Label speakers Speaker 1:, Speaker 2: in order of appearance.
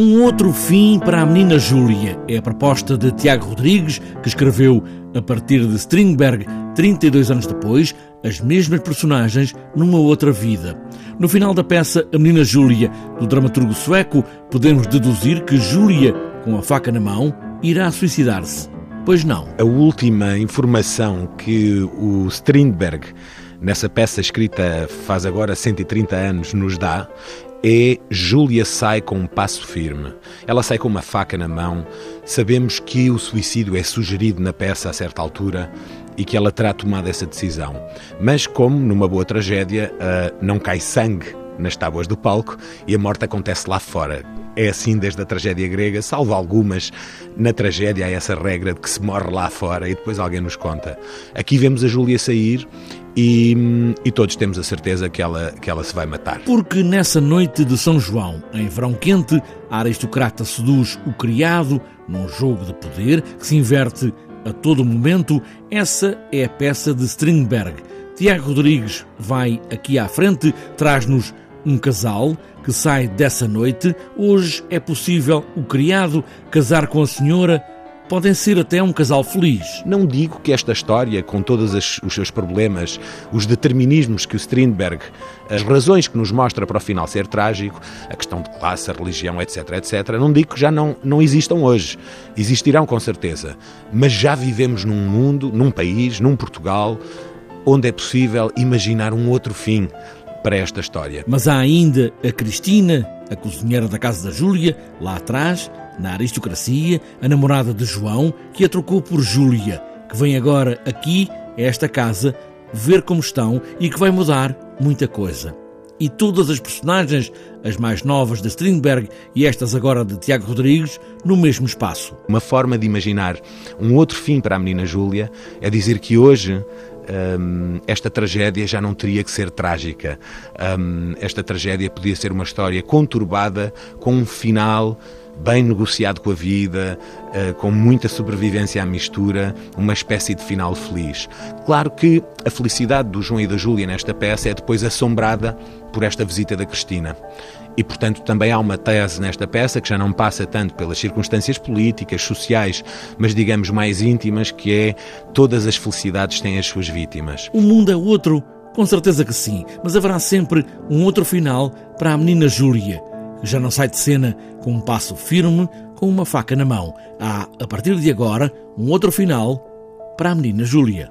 Speaker 1: Um outro fim para a menina Júlia é a proposta de Tiago Rodrigues, que escreveu, a partir de Strindberg, 32 anos depois, as mesmas personagens numa outra vida. No final da peça A Menina Júlia, do dramaturgo sueco, podemos deduzir que Júlia, com a faca na mão, irá suicidar-se. Pois não.
Speaker 2: A última informação que o Strindberg, nessa peça escrita faz agora 130 anos, nos dá é Júlia sai com um passo firme. Ela sai com uma faca na mão. Sabemos que o suicídio é sugerido na peça a certa altura e que ela terá tomado essa decisão. Mas, como numa boa tragédia, uh, não cai sangue nas tábuas do palco e a morte acontece lá fora. É assim desde a tragédia grega, salvo algumas. Na tragédia há essa regra de que se morre lá fora e depois alguém nos conta. Aqui vemos a Júlia sair e, e, todos temos a certeza que ela, que ela se vai matar.
Speaker 1: Porque nessa noite de São João, em verão quente, a aristocrata seduz o criado num jogo de poder que se inverte a todo momento. Essa é a peça de Strindberg. Tiago Rodrigues vai aqui à frente, traz-nos um casal que sai dessa noite. Hoje é possível o criado casar com a senhora. Podem ser até um casal feliz.
Speaker 2: Não digo que esta história, com todos os seus problemas, os determinismos que o Strindberg, as razões que nos mostra para o final ser trágico, a questão de classe, a religião, etc., etc., não digo que já não, não existam hoje. Existirão com certeza. Mas já vivemos num mundo, num país, num Portugal, onde é possível imaginar um outro fim para esta história.
Speaker 1: Mas há ainda a Cristina, a cozinheira da casa da Júlia, lá atrás, na aristocracia, a namorada de João, que a trocou por Júlia, que vem agora aqui, a esta casa, ver como estão e que vai mudar muita coisa. E todas as personagens, as mais novas de Strindberg e estas agora de Tiago Rodrigues, no mesmo espaço.
Speaker 2: Uma forma de imaginar um outro fim para a menina Júlia é dizer que hoje um, esta tragédia já não teria que ser trágica. Um, esta tragédia podia ser uma história conturbada, com um final bem negociado com a vida, uh, com muita sobrevivência à mistura, uma espécie de final feliz. Claro que a felicidade do João e da Júlia nesta peça é depois assombrada por esta visita da Cristina. E, portanto, também há uma tese nesta peça que já não passa tanto pelas circunstâncias políticas, sociais, mas digamos mais íntimas, que é todas as felicidades têm as suas vítimas.
Speaker 1: O mundo é outro, com certeza que sim, mas haverá sempre um outro final para a menina Júlia, já não sai de cena com um passo firme, com uma faca na mão. Há, a partir de agora, um outro final para a menina Júlia.